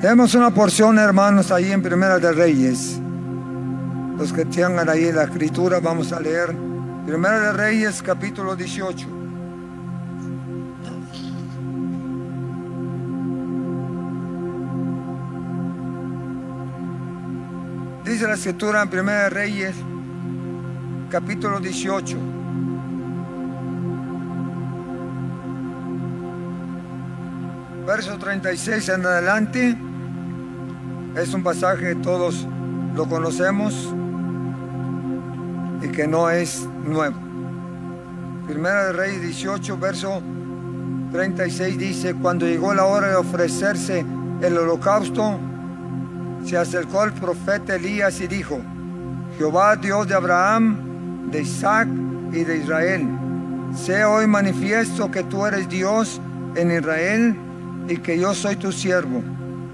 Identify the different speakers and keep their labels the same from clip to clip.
Speaker 1: Tenemos una porción, hermanos, ahí en Primera de Reyes. Los que tengan ahí la escritura, vamos a leer Primera de Reyes, capítulo 18. Dice la escritura en Primera de Reyes, capítulo 18. Verso 36 en adelante. Es un pasaje que todos lo conocemos y que no es nuevo. Primera de Reyes 18, verso 36 dice, cuando llegó la hora de ofrecerse el holocausto, se acercó el profeta Elías y dijo, Jehová Dios de Abraham, de Isaac y de Israel, sea hoy manifiesto que tú eres Dios en Israel y que yo soy tu siervo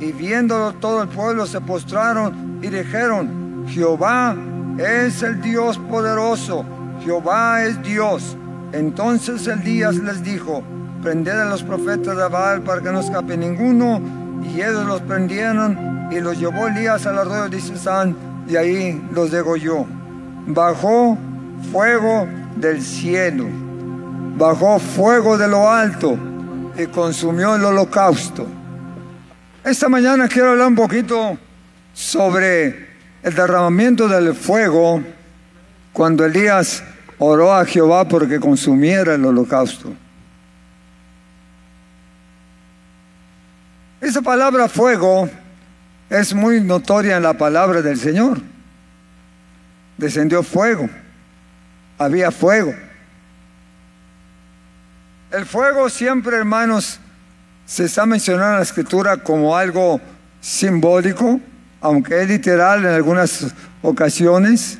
Speaker 1: Y viéndolo todo el pueblo se postraron y dijeron, Jehová es el Dios poderoso, Jehová es Dios. Entonces Elías les dijo, prended a los profetas de Baal para que no escape ninguno. Y ellos los prendieron y los llevó Elías al arroyo de Sisán y ahí los degolló. Bajó fuego del cielo, bajó fuego de lo alto y consumió el holocausto. Esta mañana quiero hablar un poquito sobre el derramamiento del fuego cuando Elías oró a Jehová porque consumiera el holocausto. Esa palabra fuego es muy notoria en la palabra del Señor. Descendió fuego, había fuego. El fuego siempre, hermanos, se está mencionando en la escritura como algo simbólico, aunque es literal en algunas ocasiones.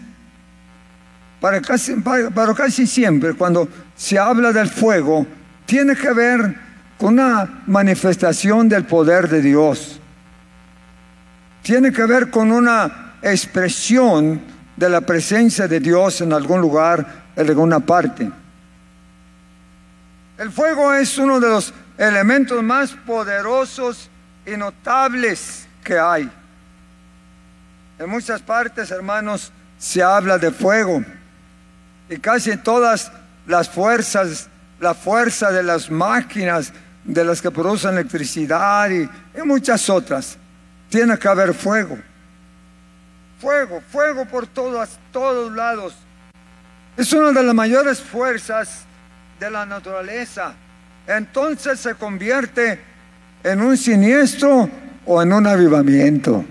Speaker 1: Para casi, casi siempre, cuando se habla del fuego, tiene que ver con una manifestación del poder de Dios. Tiene que ver con una expresión de la presencia de Dios en algún lugar, en alguna parte. El fuego es uno de los elementos más poderosos y notables que hay. En muchas partes, hermanos, se habla de fuego. Y casi todas las fuerzas, la fuerza de las máquinas, de las que producen electricidad y, muchas otras, tiene que haber fuego. Fuego, fuego por todos, todos lados. Es una de las mayores fuerzas de la naturaleza. Entonces se convierte en un siniestro o en un avivamiento.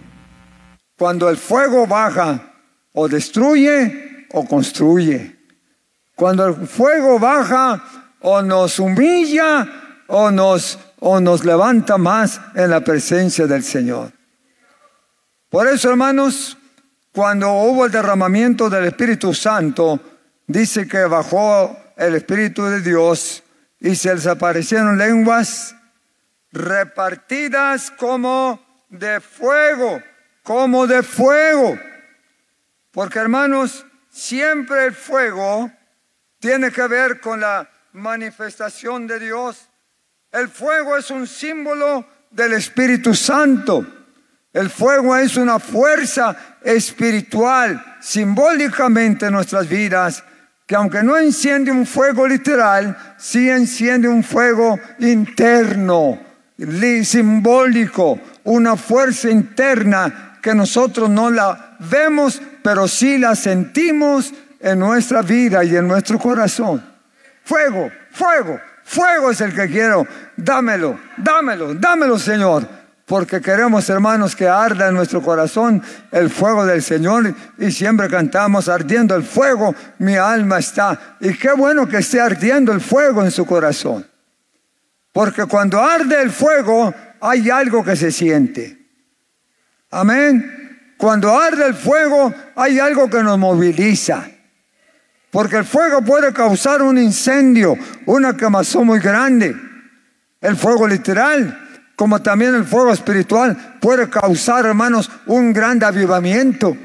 Speaker 1: Cuando el fuego baja, o destruye o construye. Cuando el fuego baja, o nos humilla o nos, o nos levanta más en la presencia del Señor. Por eso, hermanos, cuando hubo el derramamiento del Espíritu Santo, dice que bajó el Espíritu de Dios y se les aparecieron lenguas repartidas como de fuego, como de fuego. Porque hermanos, siempre el fuego tiene que ver con la manifestación de Dios. El fuego es un símbolo del Espíritu Santo. El fuego es una fuerza espiritual, simbólicamente en nuestras vidas, que aunque no enciende un fuego literal, sí enciende un fuego interno, simbólico, una fuerza interna que nosotros no la vemos, pero sí la sentimos en nuestra vida y en nuestro corazón. Fuego, fuego, fuego es el que quiero. Dámelo, dámelo, dámelo, Señor. Porque queremos, hermanos, que arda en nuestro corazón el fuego del Señor y siempre cantamos ardiendo el fuego, mi alma está. Y qué bueno que esté ardiendo el fuego en su corazón. Porque cuando arde el fuego hay algo que se siente. Amén. Cuando arde el fuego hay algo que nos moviliza. Porque el fuego puede causar un incendio, una quemazón muy grande. El fuego literal, como también el fuego espiritual, puede causar, hermanos, un gran avivamiento,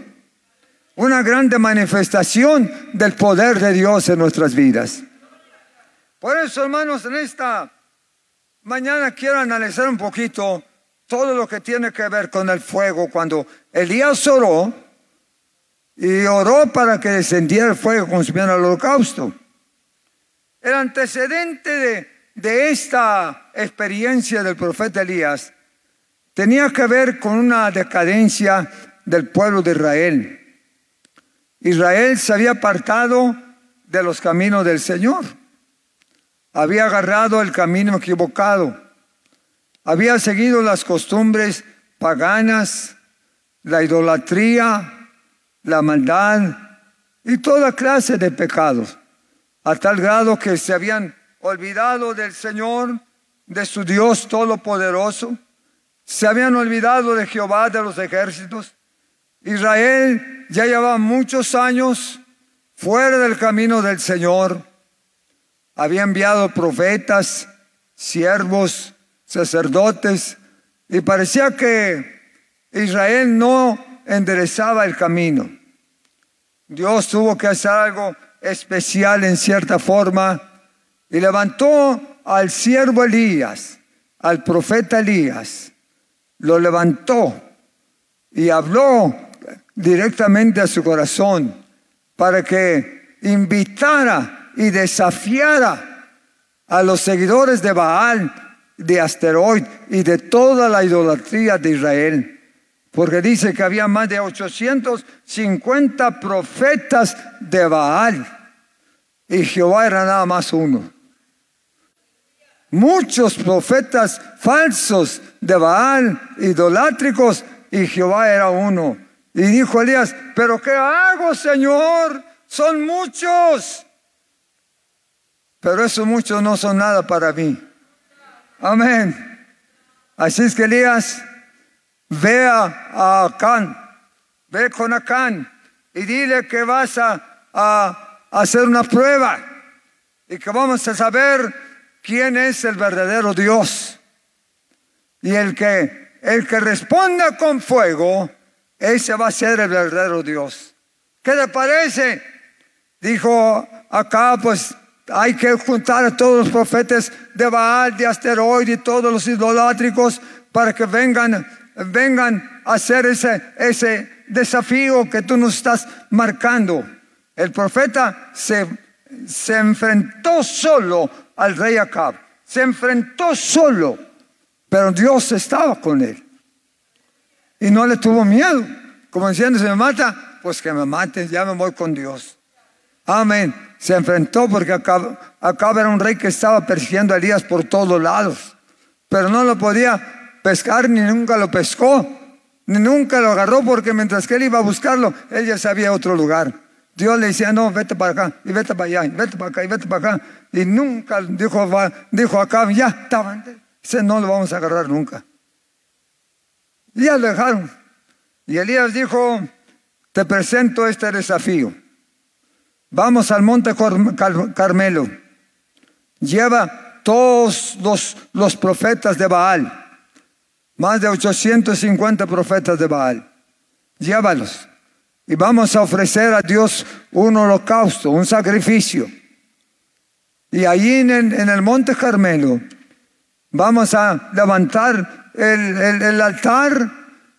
Speaker 1: una grande manifestación del poder de Dios en nuestras vidas. Por eso, hermanos, en esta mañana quiero analizar un poquito todo lo que tiene que ver con el fuego. Cuando Elías oró, y oró para que descendiera el fuego consumiera el holocausto. El antecedente de, de esta experiencia del profeta Elías tenía que ver con una decadencia del pueblo de Israel. Israel se había apartado de los caminos del Señor. Había agarrado el camino equivocado. Había seguido las costumbres paganas, la idolatría, la maldad y toda clase de pecados, a tal grado que se habían olvidado del Señor, de su Dios Todopoderoso, se habían olvidado de Jehová de los ejércitos. Israel ya llevaba muchos años fuera del camino del Señor. Había enviado profetas, siervos, sacerdotes, y parecía que Israel no enderezaba el camino. Dios tuvo que hacer algo especial en cierta forma y levantó al siervo Elías, al profeta Elías, lo levantó y habló directamente a su corazón para que invitara y desafiara a los seguidores de Baal, de Asteroid y de toda la idolatría de Israel porque dice que había más de 850 profetas de Baal y Jehová era nada más uno. Muchos profetas falsos de Baal, idolátricos, y Jehová era uno. Y dijo Elías, pero ¿qué hago, Señor? Son muchos. Pero esos muchos no son nada para mí. Amén. Así es que Elías ve a Acán, ve con Acán y dile que vas a, hacer una prueba y que vamos a saber quién es el verdadero Dios. Y el que, el que responda con fuego, ese va a ser el verdadero Dios. ¿Qué le parece? Dijo acá, pues hay que juntar a todos los profetas de Baal, de Asteroide y todos los idolátricos para que vengan vengan a hacer ese, ese desafío que tú nos estás marcando. El profeta se, se enfrentó solo al rey Acab, se enfrentó solo, pero Dios estaba con él. Y no le tuvo miedo, como diciendo, si me mata, pues que me mate, ya me voy con Dios. Amén. Se enfrentó porque Acab, Acab era un rey que estaba persiguiendo a Elías por todos lados, pero no lo podía pescar ni nunca lo pescó, ni nunca lo agarró porque mientras que él iba a buscarlo, él ya sabía otro lugar. Dios le decía, no, vete para acá, y vete para allá, y vete para acá, y vete para acá. Y nunca dijo, dijo acá, ya estaban. Ese no lo vamos a agarrar nunca. Y ya lo dejaron. Y Elías dijo, te presento este desafío. Vamos al monte Carmelo. Lleva todos los, los profetas de Baal más de 850 profetas de Baal. Llévalos. Y vamos a ofrecer a Dios un holocausto, un sacrificio. Y allí en el, monte Carmelo vamos a levantar el, el altar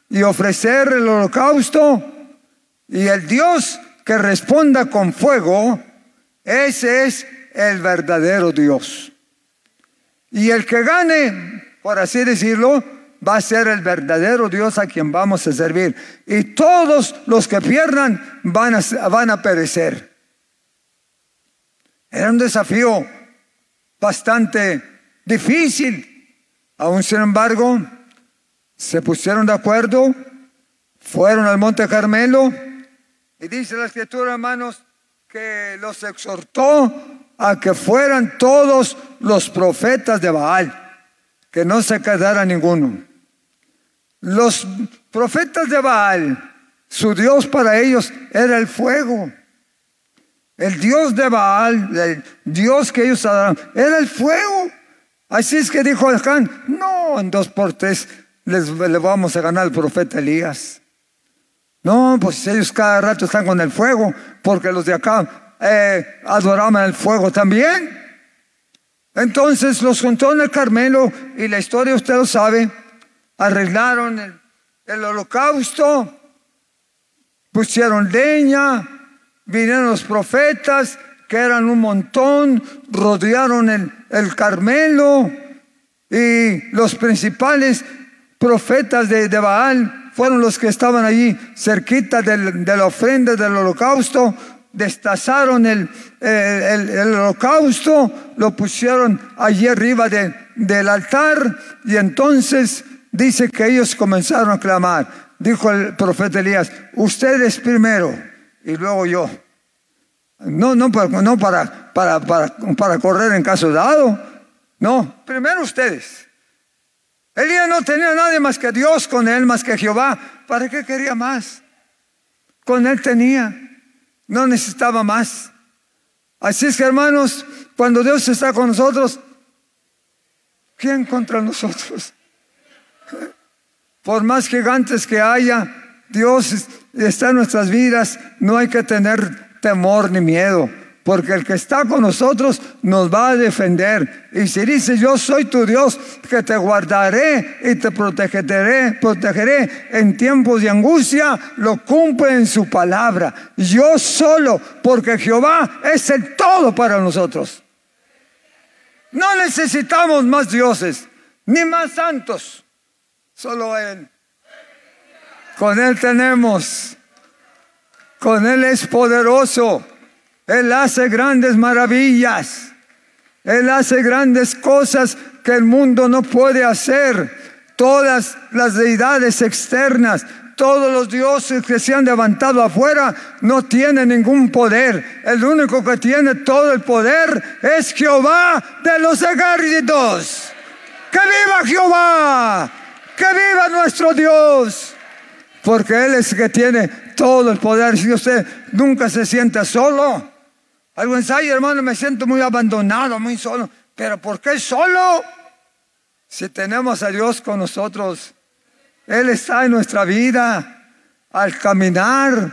Speaker 1: y ofrecer el holocausto. Y el Dios que responda con fuego, ese es el verdadero Dios. Y el que gane, por así decirlo, va a ser el verdadero Dios a quien vamos a servir. Y todos los que pierdan van a, van a perecer. Era un desafío bastante difícil. Aún sin embargo, se pusieron de acuerdo, fueron al Monte Carmelo y dice la escritura, hermanos, que los exhortó a que fueran todos los profetas de Baal, que no se quedara ninguno. Los profetas de Baal, su Dios para ellos era el fuego. El Dios de Baal, el Dios que ellos adoraban, era el fuego. Así es que dijo Alcán, no, en dos por tres les, le vamos a ganar al profeta Elías. No, pues ellos cada rato están con el fuego, porque los de acá eh, adoraban el fuego también. Entonces los juntó en el Carmelo y la historia usted lo sabe. Arreglaron el, el holocausto, pusieron leña, vinieron los profetas, que eran un montón, rodearon el, el Carmelo y los principales profetas de, de, Baal fueron los que estaban allí cerquita de la ofrenda del holocausto, destazaron el, el, el, holocausto, lo pusieron allí arriba de, del altar y entonces dice que ellos comenzaron a clamar. Dijo el profeta Elías, ustedes primero y luego yo. No, no, para, no para, correr en caso dado. No, primero ustedes. Elías no tenía nadie más que Dios con él, más que Jehová. ¿Para qué quería más? Con él tenía. No necesitaba más. Así es que hermanos, cuando Dios está con nosotros, ¿quién contra nosotros? Por más gigantes que haya, Dios está en nuestras vidas, no hay que tener temor ni miedo, porque el que está con nosotros nos va a defender. Y si dice, yo soy tu Dios, que te guardaré y te protegeré, protegeré en tiempos de angustia, lo cumple en su palabra. Yo solo, porque Jehová es el todo para nosotros. No necesitamos más dioses, ni más santos, solo Él. Con Él tenemos. Con Él es poderoso. Él hace grandes maravillas. Él hace grandes cosas que el mundo no puede hacer. Todas las deidades externas, todos los dioses que se han levantado afuera no tienen ningún poder. El único que tiene todo el poder es Jehová de los ejércitos. Que viva Jehová. Que viva nuestro Dios porque Él es el que tiene todo el poder. Si usted nunca se siente solo, algo ensayo, hermano, me siento muy abandonado, muy solo. Pero ¿por qué solo? Si tenemos a Dios con nosotros, Él está en nuestra vida, al caminar,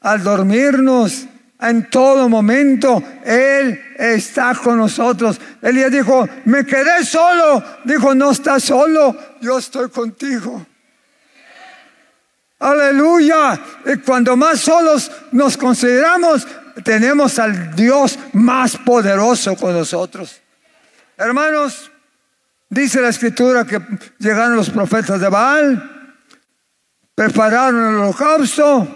Speaker 1: al dormirnos, en todo momento, Él está con nosotros. Ya dijo, me quedé solo. Dijo, no estás solo, yo estoy contigo. Aleluya. Y cuando más solos nos consideramos, tenemos al Dios más poderoso con nosotros. Hermanos, dice la escritura que llegaron los profetas de Baal, prepararon el holocausto,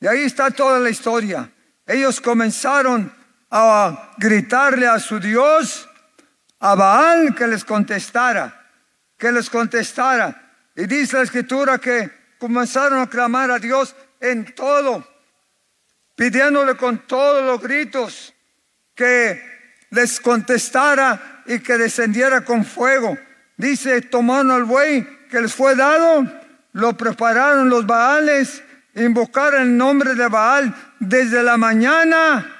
Speaker 1: y ahí está toda la historia. Ellos comenzaron a gritarle a su Dios, a Baal, que les contestara, que les contestara. Y dice la escritura que comenzaron a clamar a Dios en todo, pidiéndole con todos los gritos que les contestara y que descendiera con fuego. Dice, tomaron al buey que les fue dado, lo prepararon los Baales, invocaron el nombre de Baal desde la mañana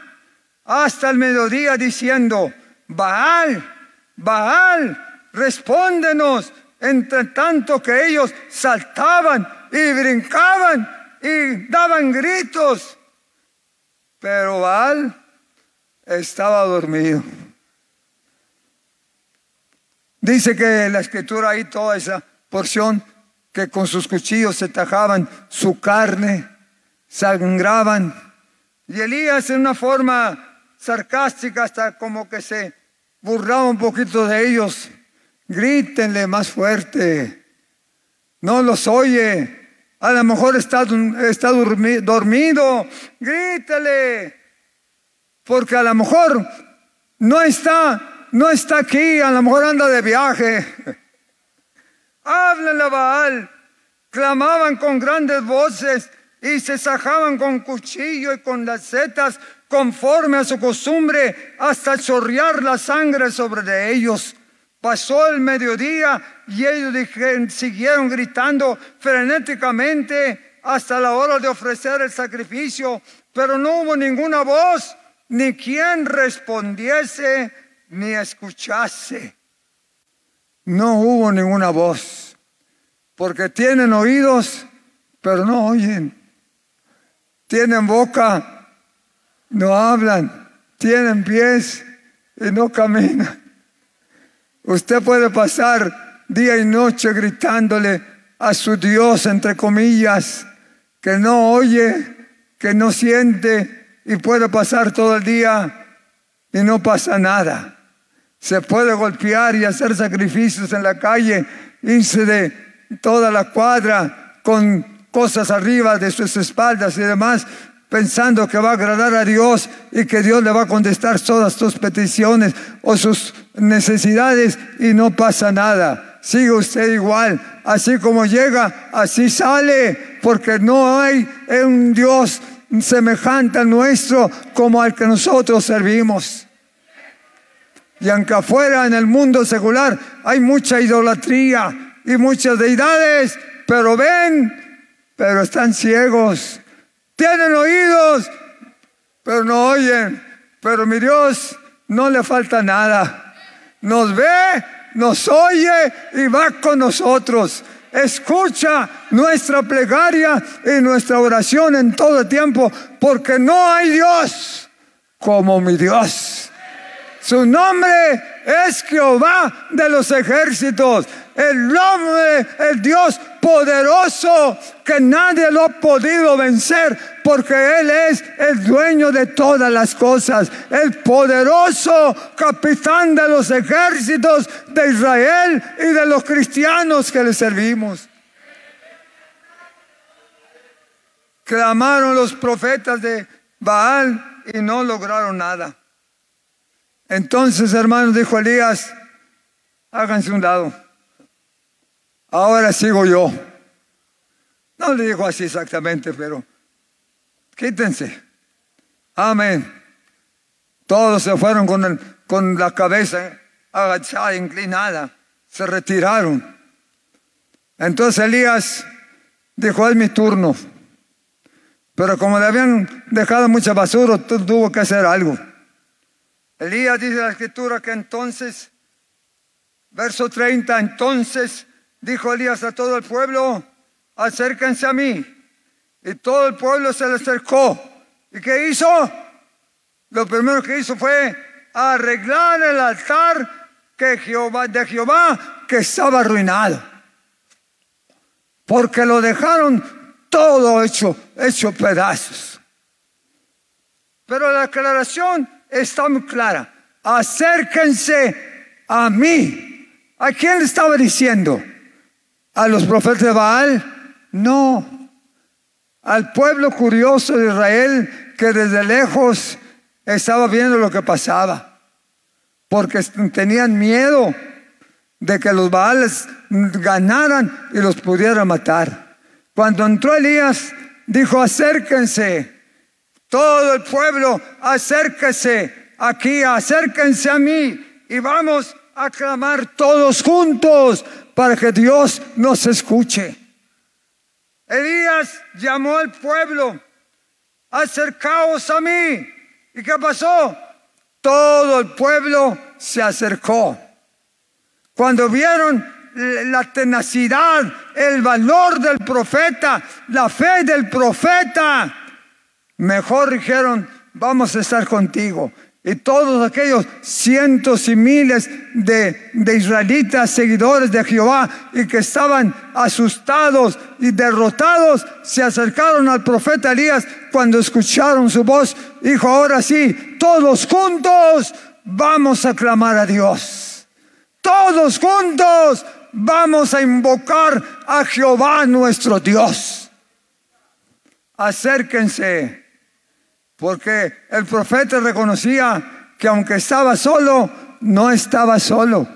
Speaker 1: hasta el mediodía diciendo, Baal, Baal, respóndenos. Entre tanto que ellos saltaban y brincaban y daban gritos. Pero Baal estaba dormido. Dice que la escritura ahí toda esa porción que con sus cuchillos se tajaban su carne, sangraban. Y Elías en una forma sarcástica hasta como que se burlaba un poquito de ellos. Grítenle más fuerte. No los oye. A lo mejor está, está dormido. Grítale. Porque a lo mejor no está, no está aquí. A lo mejor anda de viaje. Háblenle a Baal. Clamaban con grandes voces y se sajaban con cuchillo y con las setas conforme a su costumbre hasta chorrear la sangre sobre ellos. Pasó el mediodía y ellos siguieron gritando frenéticamente hasta la hora de ofrecer el sacrificio, pero no hubo ninguna voz, ni quien respondiese, ni escuchase. No hubo ninguna voz, porque tienen oídos, pero no oyen. Tienen boca, no hablan. Tienen pies y no caminan. Usted puede pasar día y noche gritándole a su Dios, entre comillas, que no oye, que no siente y puede pasar todo el día y no pasa nada. Se puede golpear y hacer sacrificios en la calle, irse de toda la cuadra con cosas arriba de sus espaldas y demás, pensando que va a agradar a Dios y que Dios le va a contestar todas tus peticiones o sus necesidades y no pasa nada. Sigue usted igual, así como llega, así sale, porque no hay un Dios semejante al nuestro como al que nosotros servimos. Y aunque afuera en el mundo secular hay mucha idolatría y muchas deidades, pero ven, pero están ciegos tienen oídos, pero no oyen. Pero mi Dios no le falta nada. Nos ve, nos oye y va con nosotros. Escucha nuestra plegaria y nuestra oración en todo tiempo, porque no hay Dios como mi Dios. Su nombre es Jehová de los ejércitos el nombre, el Dios poderoso que nadie lo ha podido vencer porque Él es el dueño de todas las cosas, el poderoso capitán de los ejércitos de Israel y de los cristianos que le servimos. Clamaron los profetas de Baal y no lograron nada. Entonces, hermanos, dijo Elías, háganse un lado ahora sigo yo. No le dijo así exactamente, pero quítense. Amén. Todos se fueron con, con la cabeza agachada, inclinada. Se retiraron. Entonces Elías dijo, es mi turno. Pero como le habían dejado mucha basura, tuvo que hacer algo. Elías dice la escritura que entonces, verso 30, entonces dijo Elías a todo el pueblo, acérquense a mí. Y todo el pueblo se le acercó. ¿Y qué hizo? Lo primero que hizo fue arreglar el altar que Jehová, de Jehová que estaba arruinado. Porque lo dejaron todo hecho, hecho pedazos. Pero la aclaración está muy clara. Acérquense a mí. ¿A quién le estaba diciendo? a los profetas de Baal, no. Al pueblo curioso de Israel que desde lejos estaba viendo lo que pasaba, porque tenían miedo de que los Baales ganaran y los pudieran matar. Cuando entró Elías, dijo, acérquense, todo el pueblo, acérquese aquí, acérquense a mí y vamos a clamar todos juntos para que Dios nos escuche. Elías llamó al pueblo, acercaos a mí. ¿Y qué pasó? Todo el pueblo se acercó. Cuando vieron la tenacidad, el valor del profeta, la fe del profeta, mejor dijeron, vamos a estar contigo. Y todos aquellos cientos y miles de, israelitas seguidores de Jehová y que estaban asustados y derrotados, se acercaron al profeta Elías cuando escucharon su voz. Dijo, ahora sí, todos juntos vamos a clamar a Dios. Todos juntos vamos a invocar a Jehová nuestro Dios. Acérquense, porque el profeta reconocía que aunque estaba solo, no estaba solo.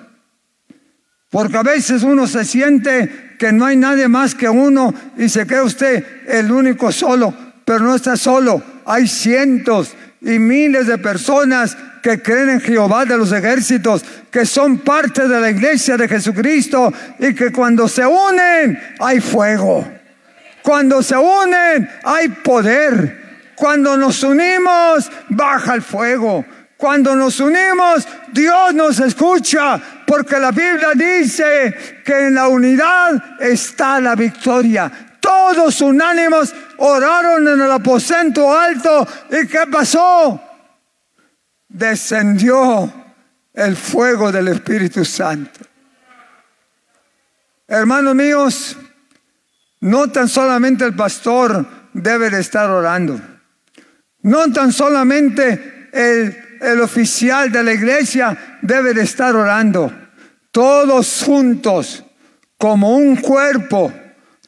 Speaker 1: Porque a veces uno se siente que no hay nadie más que uno y se cree usted el único solo, pero no está solo. Hay cientos y miles de personas que creen en Jehová de los ejércitos, que son parte de la iglesia de Jesucristo y que cuando se unen hay fuego. Cuando se unen hay poder. Cuando nos unimos baja el fuego. Cuando nos unimos, Dios nos escucha, porque la Biblia dice que en la unidad está la victoria. Todos unánimos oraron en el aposento alto. ¿Y qué pasó? Descendió el fuego del Espíritu Santo. Hermanos míos, no tan solamente el pastor debe de estar orando. No tan solamente el el oficial de la iglesia debe de estar orando. Todos juntos, como un cuerpo,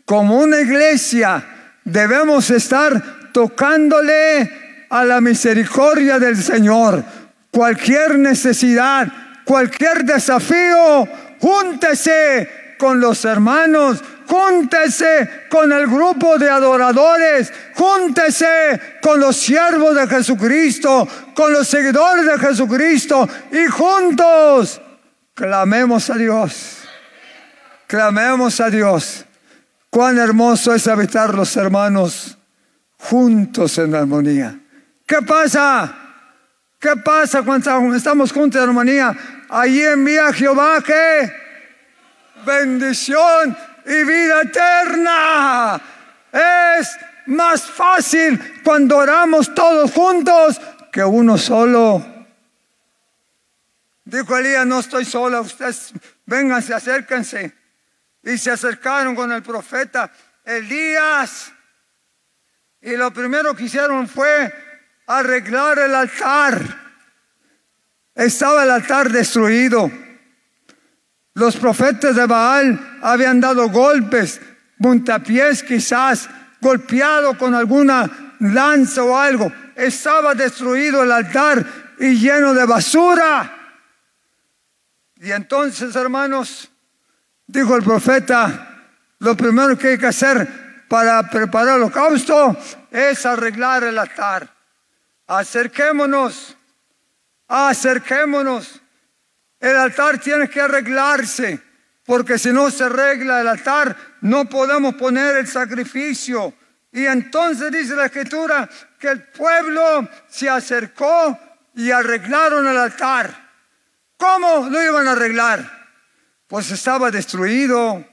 Speaker 1: como una iglesia, debemos estar tocándole a la misericordia del Señor. Cualquier necesidad, cualquier desafío, júntese con los hermanos júntese con el grupo de adoradores, júntese con los siervos de Jesucristo, con los seguidores de Jesucristo y juntos clamemos a Dios. Clamemos a Dios. Cuán hermoso es habitar los hermanos juntos en armonía. ¿Qué pasa? ¿Qué pasa cuando estamos juntos en armonía? Allí envía Jehová que bendición y vida eterna. Es más fácil cuando oramos todos juntos que uno solo. Dijo Elías, no estoy sola, ustedes vénganse, acérquense. Y se acercaron con el profeta Elías. Y lo primero que hicieron fue arreglar el altar. Estaba el altar destruido. Los profetas de Baal habían dado golpes, puntapiés quizás, golpeado con alguna lanza o algo. Estaba destruido el altar y lleno de basura. Y entonces, hermanos, dijo el profeta, lo primero que hay que hacer para preparar el holocausto es arreglar el altar. Acerquémonos, acerquémonos el altar tiene que arreglarse, porque si no se arregla el altar, no podemos poner el sacrificio. Y entonces dice la escritura que el pueblo se acercó y arreglaron el altar. ¿Cómo lo iban a arreglar? Pues estaba destruido,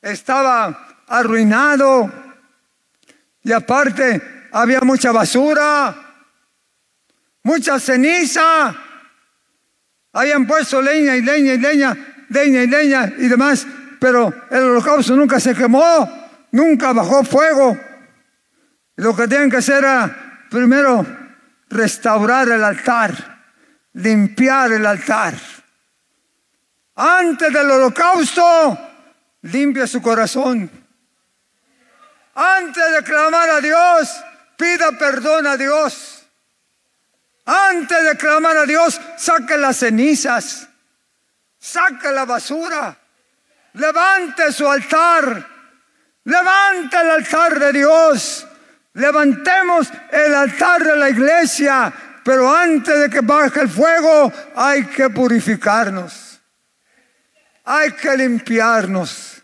Speaker 1: estaba arruinado y aparte había mucha basura, mucha ceniza. Habían puesto leña y leña y leña, leña y leña y demás, pero el holocausto nunca se quemó, nunca bajó fuego. lo que tienen que hacer era primero restaurar el altar, limpiar el altar. Antes del holocausto, limpia su corazón. Antes de clamar a Dios, pida perdón a Dios. Antes de clamar a Dios, saque las cenizas, saque la basura, levante su altar, levante el altar de Dios, levantemos el altar de la iglesia, pero antes de que baje el fuego hay que purificarnos, hay que limpiarnos.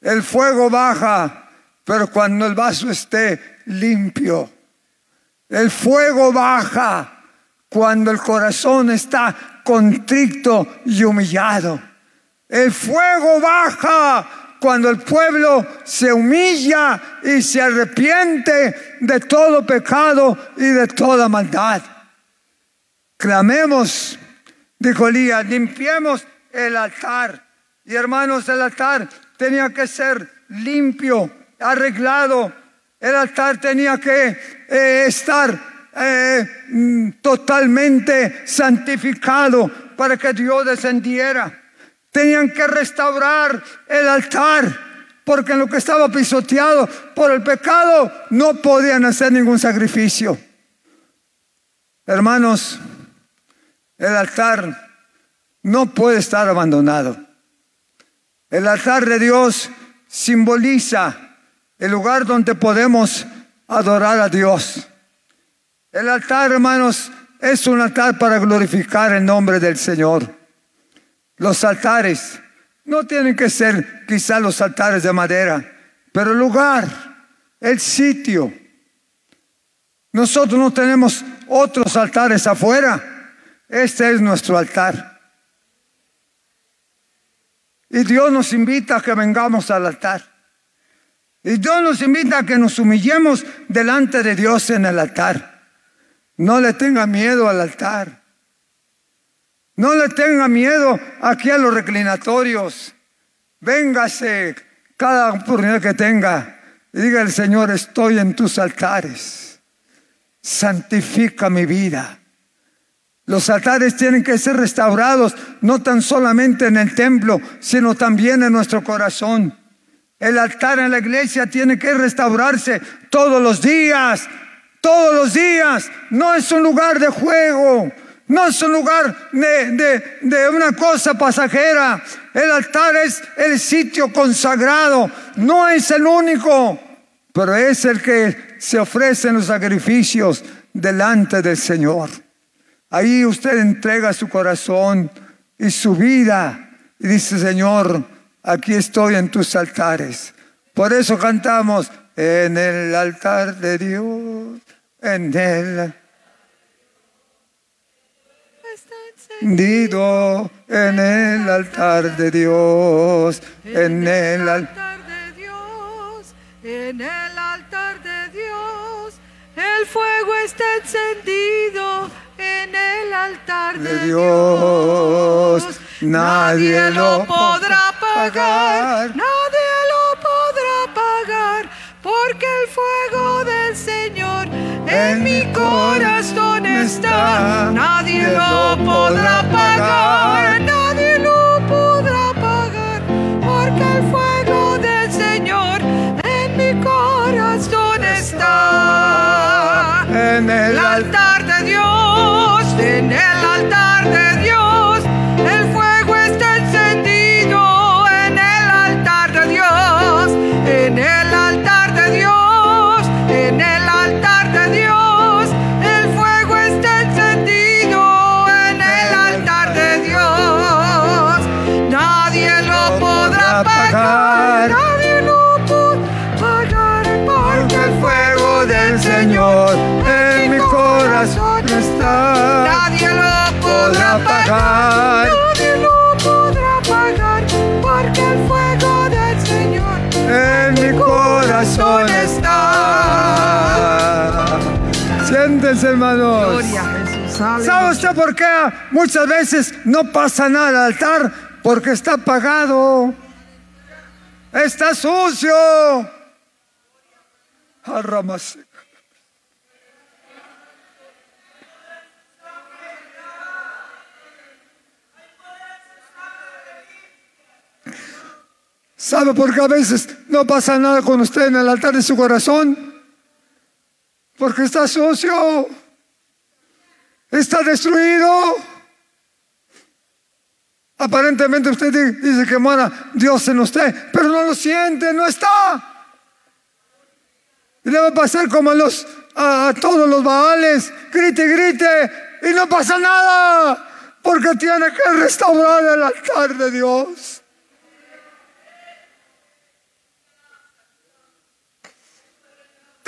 Speaker 1: El fuego baja, pero cuando el vaso esté limpio. El fuego baja cuando el corazón está contrito y humillado. El fuego baja cuando el pueblo se humilla y se arrepiente de todo pecado y de toda maldad. Clamemos, dijo Elías, limpiemos el altar. Y hermanos, el altar tenía que ser limpio, arreglado, el altar tenía que eh, estar eh, mm, totalmente santificado para que Dios descendiera. Tenían que restaurar el altar, porque en lo que estaba pisoteado por el pecado no podían hacer ningún sacrificio. Hermanos, el altar no puede estar abandonado. El altar de Dios simboliza el lugar donde podemos adorar a Dios. El altar, hermanos, es un altar para glorificar el nombre del Señor. Los altares no tienen que ser quizá los altares de madera, pero el lugar, el sitio. Nosotros no tenemos otros altares afuera. Este es nuestro altar. Y Dios nos invita a que vengamos al altar. Y Dios nos invita a que nos humillemos delante de Dios en el altar. No le tenga miedo al altar. No le tenga miedo aquí a los reclinatorios. Véngase cada oportunidad que tenga. Y diga el Señor, estoy en tus altares. Santifica mi vida. Los altares tienen que ser restaurados, no tan solamente en el templo, sino también en nuestro corazón. El altar en la iglesia tiene que restaurarse todos los días, todos los días. No es un lugar de juego, no es un lugar de, de, una cosa pasajera. El altar es el sitio consagrado, no es el único, pero es el que se ofrecen los sacrificios delante del Señor. Ahí usted entrega su corazón y su vida y dice, Señor, aquí estoy en tus altares. Por eso cantamos, en el altar de Dios, en el encendido, en el altar de Dios, en el altar de Dios,
Speaker 2: en el altar de Dios, el fuego está encendido en el altar de, Dios. Nadie lo podrá nadie lo podrá pagar, porque el fuego del Señor en mi corazón está. Nadie lo podrá pagar,
Speaker 1: por qué muchas veces no pasa nada al altar? Porque está apagado. Está sucio. Arramase. ¿Sabe por qué a veces no pasa nada con usted en el altar de su corazón? Porque está sucio, está destruido. Aparentemente usted dice que mora Dios en usted, pero no lo siente, no está. Y le va a pasar como a, los, a, todos los baales, grite, grite, y no pasa nada, porque tiene que restaurar el altar de Dios.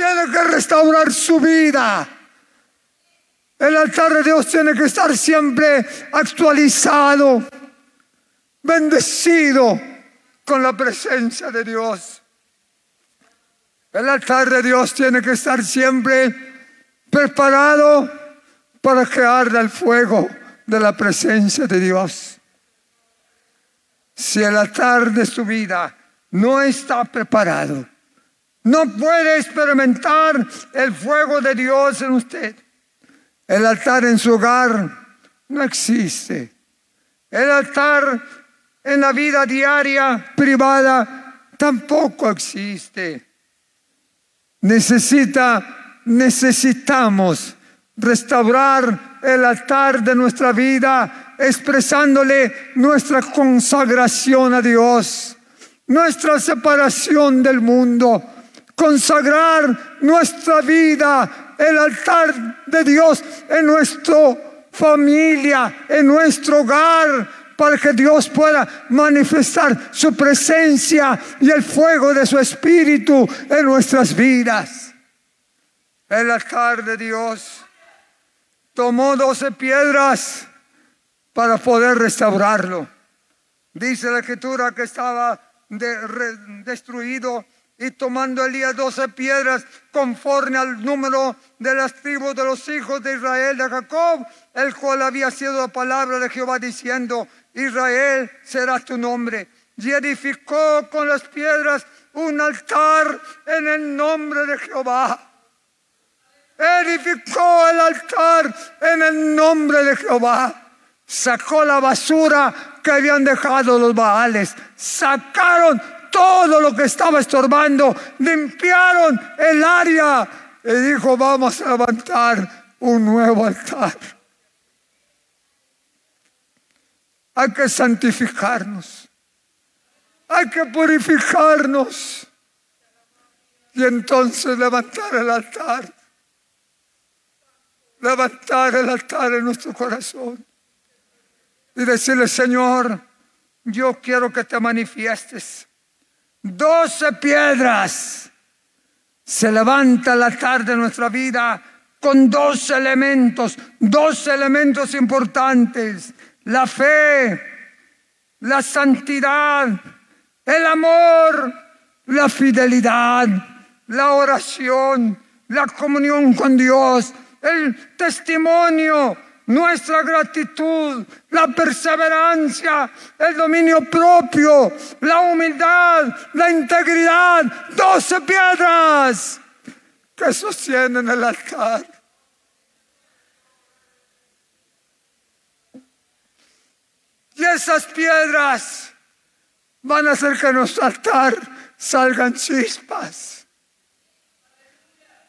Speaker 1: tiene que restaurar su vida. El altar de Dios tiene que estar siempre actualizado, bendecido con la presencia de Dios. El altar de Dios tiene que estar siempre preparado para que arda el fuego de la presencia de Dios. Si el altar de su vida no está preparado, no puede experimentar el fuego de Dios en usted. El altar en su hogar no existe. El altar en la vida diaria, privada, tampoco existe. Necesita, necesitamos restaurar el altar de nuestra vida, expresándole nuestra consagración a Dios, nuestra separación del mundo, consagrar nuestra vida, el altar de Dios en nuestra familia, en nuestro hogar, para que Dios pueda manifestar su presencia y el fuego de su espíritu en nuestras vidas. El altar de Dios tomó doce piedras para poder restaurarlo. Dice la escritura que estaba destruido y tomando Elías doce piedras conforme al número de las tribus de los hijos de Israel de Jacob, el cual había sido la palabra de Jehová diciendo, Israel será tu nombre. Y edificó con las piedras un altar en el nombre de Jehová. Edificó el altar en el nombre de Jehová. Sacó la basura que habían dejado los baales. Sacaron todo lo que estaba estorbando. Limpiaron el área. Y dijo, vamos a levantar un nuevo altar. Hay que santificarnos. Hay que purificarnos. Y entonces levantar el altar. Levantar el altar en nuestro corazón. Y decirle, Señor, yo quiero que te manifiestes. Doce piedras. Se levanta el altar de nuestra vida con dos elementos, dos elementos importantes la fe, la santidad, el amor, la fidelidad, la oración, la comunión con Dios, el testimonio, nuestra gratitud, la perseverancia, el dominio propio, la humildad, la integridad, doce piedras que sostienen el altar. Y esas piedras van a hacer que nuestro altar salgan chispas.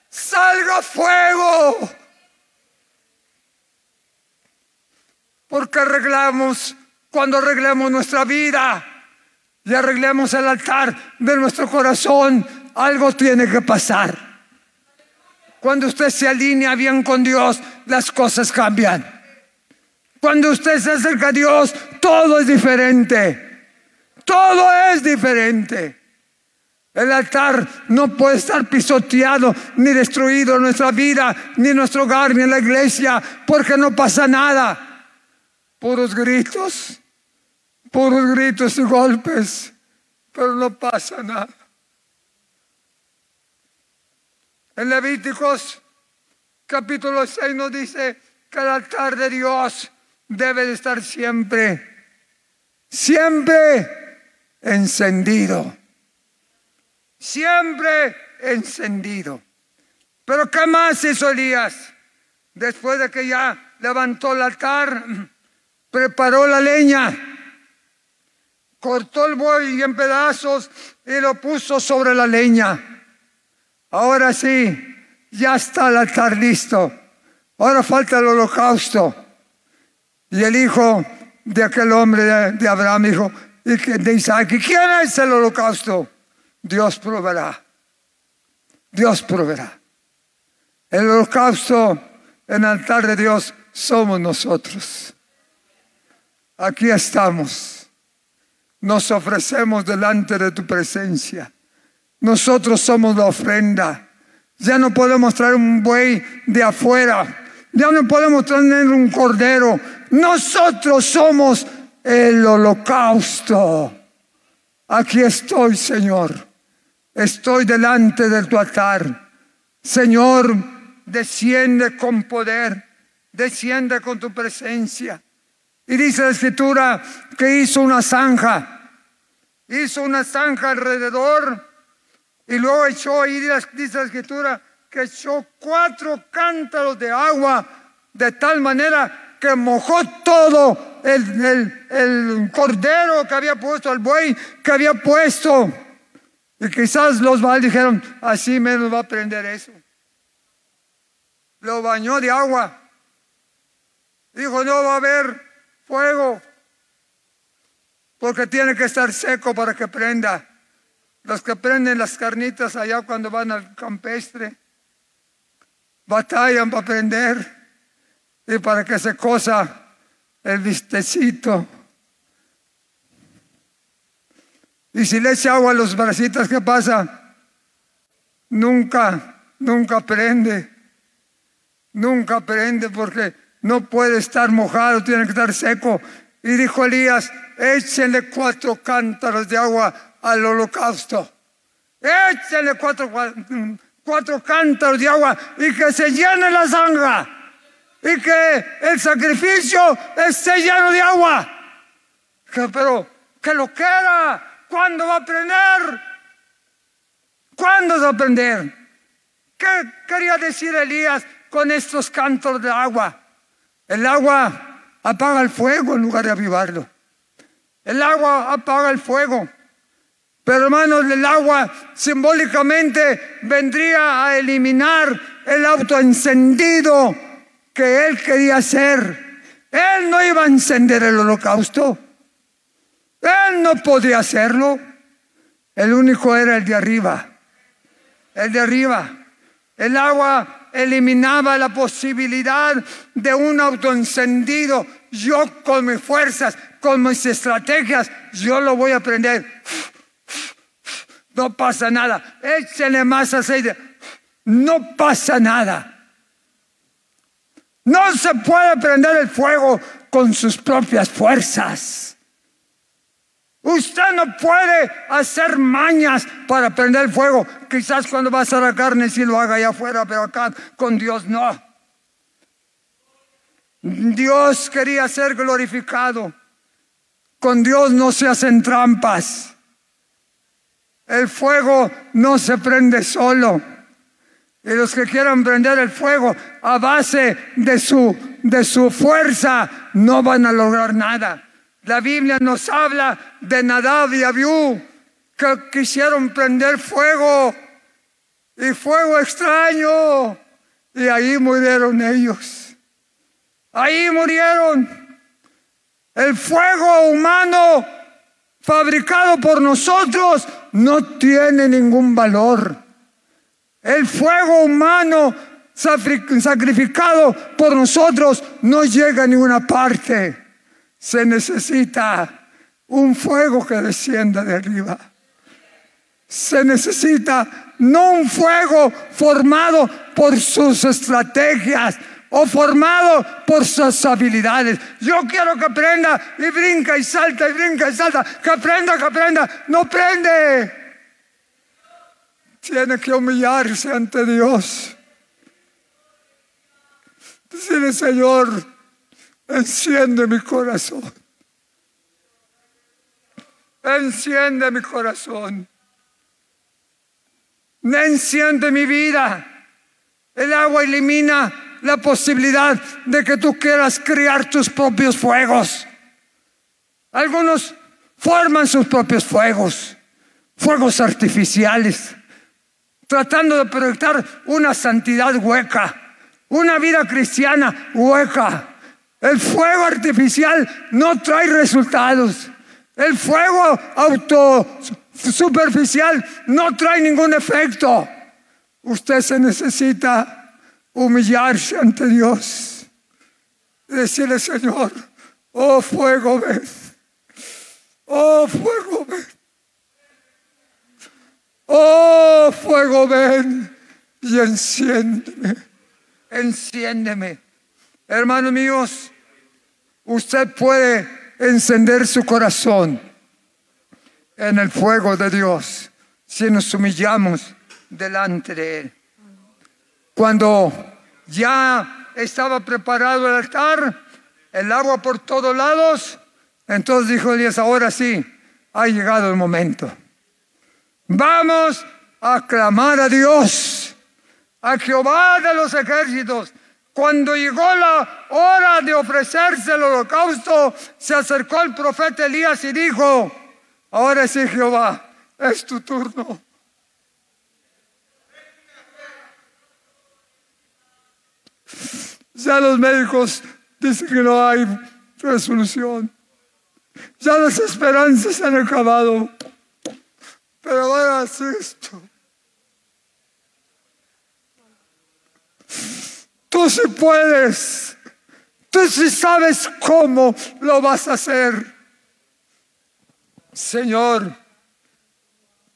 Speaker 1: Salga fuego. Porque arreglamos, cuando arreglemos nuestra vida y arreglemos el altar de nuestro corazón, algo tiene que pasar. Cuando usted se alinea bien con Dios, las cosas cambian. Cuando usted se acerca a Dios, todo es diferente. Todo es diferente. El altar no puede estar pisoteado ni destruido en nuestra vida, ni en nuestro hogar, ni en la iglesia, porque no pasa nada. Puros gritos, puros gritos y golpes, pero no pasa nada. En Levíticos capítulo 6 nos dice que el altar de Dios debe de estar siempre, siempre encendido. Siempre encendido. Pero ¿qué más hizo Elías? Después de que ya levantó el altar, preparó la leña, cortó el buey en pedazos y lo puso sobre la leña. Ahora sí, ya está el altar listo. Ahora falta el holocausto. Y el hijo de aquel hombre de, Abraham dijo, de Isaac, quién es el holocausto? Dios proveerá. Dios proveerá. El holocausto en el altar de Dios somos nosotros. Aquí estamos. Nos ofrecemos delante de tu presencia. Nosotros somos la ofrenda. Ya no podemos traer un buey de afuera. Ya no podemos traer un cordero. Nosotros somos el holocausto. Aquí estoy, Señor. Estoy delante de tu altar. Señor, desciende con poder, desciende con tu presencia. Y dice la escritura que hizo una zanja, hizo una zanja alrededor y luego echó, y dice la escritura, que echó cuatro cántaros de agua de tal manera que mojó todo el, el, el cordero que había puesto, el buey que había puesto. Y quizás los Baal dijeron, así menos va a prender eso. Lo bañó de agua. Dijo, no va a haber fuego, porque tiene que estar seco para que prenda. Los que prenden las carnitas allá cuando van al campestre, batallan para prender y para que se cosa el vistecito. Y si le echa agua a los bracitos, ¿qué pasa? Nunca, nunca prende. Nunca prende porque no puede estar mojado, tiene que estar seco. Y dijo Elías, échenle cuatro cántaros de agua al holocausto. Échenle cuatro, cuatro cántaros de agua y que se llene la zanja. Y que el sacrificio esté lleno de agua. pero que lo quiera. ¿Cuándo va a aprender? ¿Cuándo va a aprender? ¿Qué quería decir Elías con estos cantos de agua? El agua apaga el fuego en lugar de avivarlo. El agua apaga el fuego. Pero hermanos, el agua simbólicamente vendría a eliminar el auto encendido que él quería hacer. Él no iba a encender el holocausto. Él no podía hacerlo. El único era el de arriba. El de arriba. El agua eliminaba la posibilidad de un autoencendido. Yo con mis fuerzas, con mis estrategias, yo lo voy a aprender. No pasa nada. Échale más aceite. No pasa nada. No se puede prender el fuego con sus propias fuerzas. Usted no puede hacer mañas para prender fuego. Quizás cuando va a la carne sí lo haga allá afuera, pero acá con Dios no. Dios quería ser glorificado. Con Dios no se hacen trampas. El fuego no se prende solo. Y los que quieran prender el fuego a base de su, de su fuerza no van a lograr nada. La Biblia nos habla de Nadab y Abiú que quisieron prender fuego y fuego extraño y ahí murieron ellos. Ahí murieron. El fuego humano fabricado por nosotros no tiene ningún valor. El fuego humano sacrificado por nosotros no llega a ninguna parte. Se necesita un fuego que descienda de arriba. Se necesita no un fuego formado por sus estrategias o formado por sus habilidades. Yo quiero que aprenda y brinca y salta y brinca y salta. Que aprenda, que aprenda. No prende tiene que humillarse ante Dios. Decirle, Señor, enciende mi corazón. Enciende mi corazón. Enciende mi vida. El agua elimina la posibilidad de que tú quieras crear tus propios fuegos. Algunos forman sus propios fuegos, fuegos artificiales tratando de proyectar una santidad hueca, una vida cristiana hueca. El fuego artificial no trae resultados. El fuego auto superficial no trae ningún efecto. Usted se necesita humillarse ante Dios decirle, Señor, oh fuego, ven. Oh fuego, ven. Oh fuego, ven y enciéndeme. Enciéndeme. Hermanos míos, usted puede encender su corazón en el fuego de Dios si nos humillamos delante de Él. Cuando ya estaba preparado el altar, el agua por todos lados, entonces dijo Elías, ahora sí, ha llegado el momento. Vamos a clamar a Dios, a Jehová de los ejércitos, Cuando llegó la hora de ofrecerse el holocausto, se acercó el profeta Elías y dijo, ahora sí Jehová, es tu turno. Ya los médicos dicen que no hay resolución. Ya las esperanzas han acabado. Pero ahora haz esto. Tú sí puedes. Tú sí sabes cómo lo vas a hacer. Señor,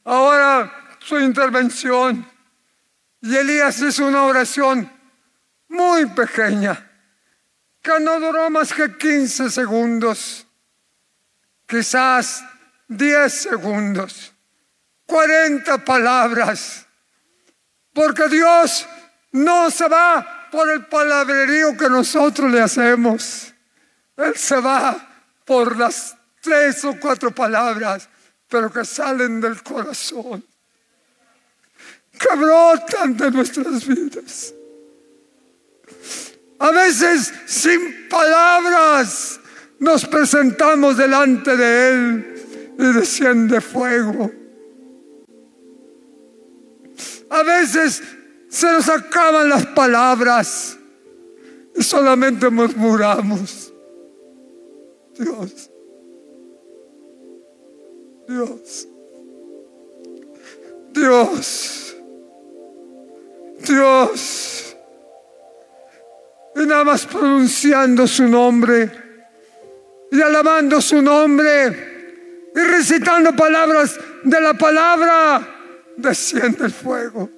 Speaker 1: ahora su intervención. Y Elías hizo una oración muy pequeña, que no duró más que 15 segundos, quizás 10 segundos, 40 palabras, porque Dios no se va por el palabrerío que nosotros le hacemos, Él se va por las tres o cuatro palabras, pero que salen del corazón, que brotan de nuestras vidas. A veces sin palabras nos presentamos delante de Él y desciende fuego. A veces se nos acaban las palabras. Y solamente murmuramos. Dios, Dios, Dios, Dios. Y nada más pronunciando su nombre. Y alabando su nombre. Y recitando palabras de la palabra, desciende el fuego.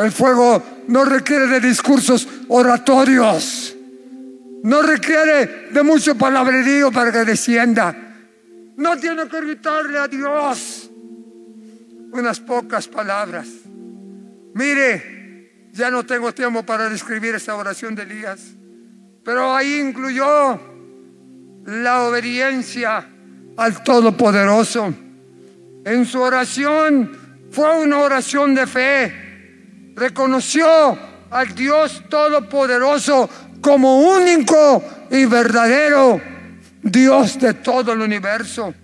Speaker 1: El fuego no requiere de discursos oratorios, no requiere de mucho palabrerío para que descienda. No tiene que gritarle a Dios unas pocas palabras. Mire, ya no tengo tiempo para describir esta oración de Elías, pero ahí incluyó la obediencia al Todopoderoso. En su oración fue una oración de fe. Reconoció al Dios Todopoderoso como único y verdadero Dios de todo el universo.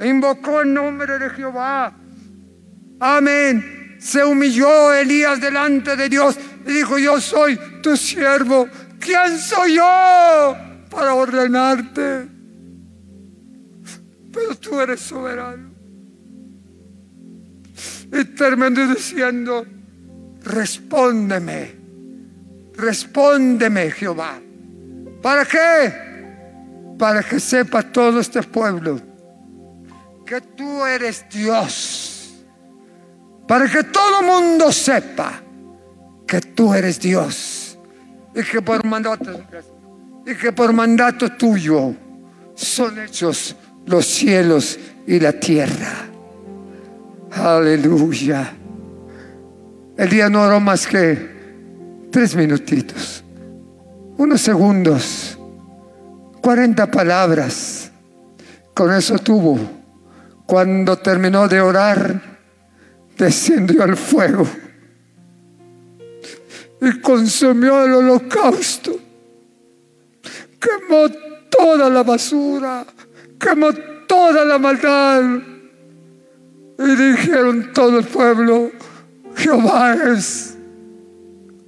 Speaker 1: Invocó el nombre de Jehová. Amén se humilló Elías delante de Dios y dijo, yo soy tu siervo. ¿Quién soy yo para ordenarte? Pero tú eres soberano. Y terminó diciendo, respóndeme, respóndeme Jehová. ¿Para qué? Para que sepa todo este pueblo que tú eres Dios para que todo mundo sepa que tú eres Dios y que por mandato y que por mandato tuyo son hechos los cielos y la tierra. Aleluya. El día no duró más que tres minutitos, unos segundos, cuarenta palabras. Con eso tuvo. Cuando terminó de orar, descendió al fuego y consumió el holocausto. Quemó toda la basura, quemó toda la maldad. Y dijeron todo el pueblo, Jehová es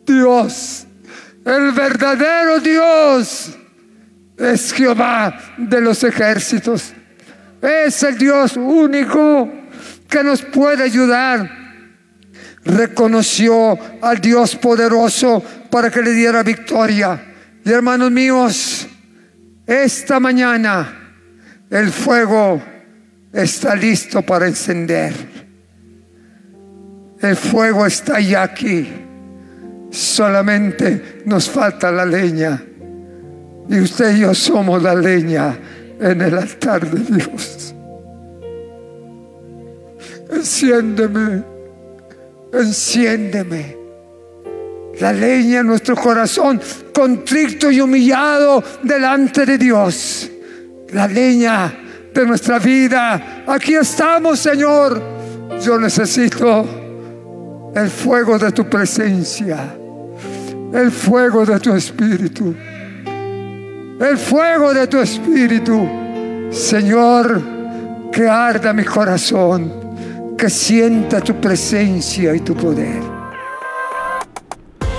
Speaker 1: Dios, el verdadero Dios es Jehová de los ejércitos. Es el Dios único que nos puede ayudar. Reconoció al Dios poderoso para que le diera victoria. Y hermanos míos, esta mañana el fuego está listo para encender. El fuego está ya aquí. Solamente nos falta la leña. Y usted y yo somos la leña en el altar de Dios. Enciéndeme, enciéndeme. La leña en nuestro corazón, contrito y humillado delante de Dios. La leña de nuestra vida. Aquí estamos, Señor. Yo necesito el fuego de tu presencia, el fuego de tu espíritu, el fuego de tu espíritu. Señor, que arda mi corazón, que sienta tu presencia y tu poder.